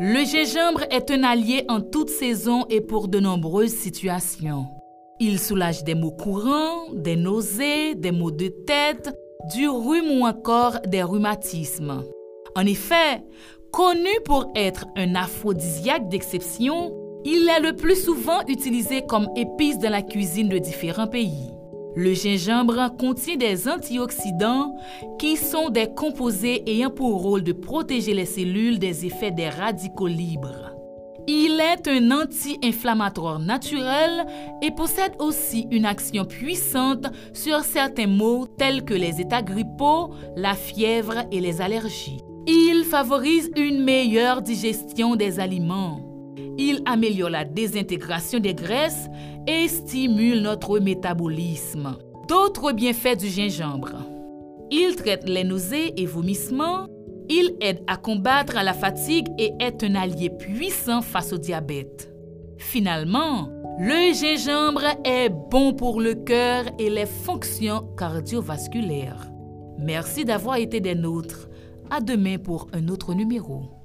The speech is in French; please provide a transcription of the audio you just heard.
Le gingembre est un allié en toute saison et pour de nombreuses situations. Il soulage des maux courants, des nausées, des maux de tête, du rhume ou encore des rhumatismes. En effet, connu pour être un aphrodisiaque d'exception, il est le plus souvent utilisé comme épice dans la cuisine de différents pays. Le gingembre contient des antioxydants qui sont des composés ayant pour rôle de protéger les cellules des effets des radicaux libres. Il est un anti-inflammatoire naturel et possède aussi une action puissante sur certains maux tels que les états grippaux, la fièvre et les allergies. Il favorise une meilleure digestion des aliments. Il améliore la désintégration des graisses et stimule notre métabolisme. D'autres bienfaits du gingembre. Il traite les nausées et vomissements. Il aide à combattre la fatigue et est un allié puissant face au diabète. Finalement, le gingembre est bon pour le cœur et les fonctions cardiovasculaires. Merci d'avoir été des nôtres. À demain pour un autre numéro.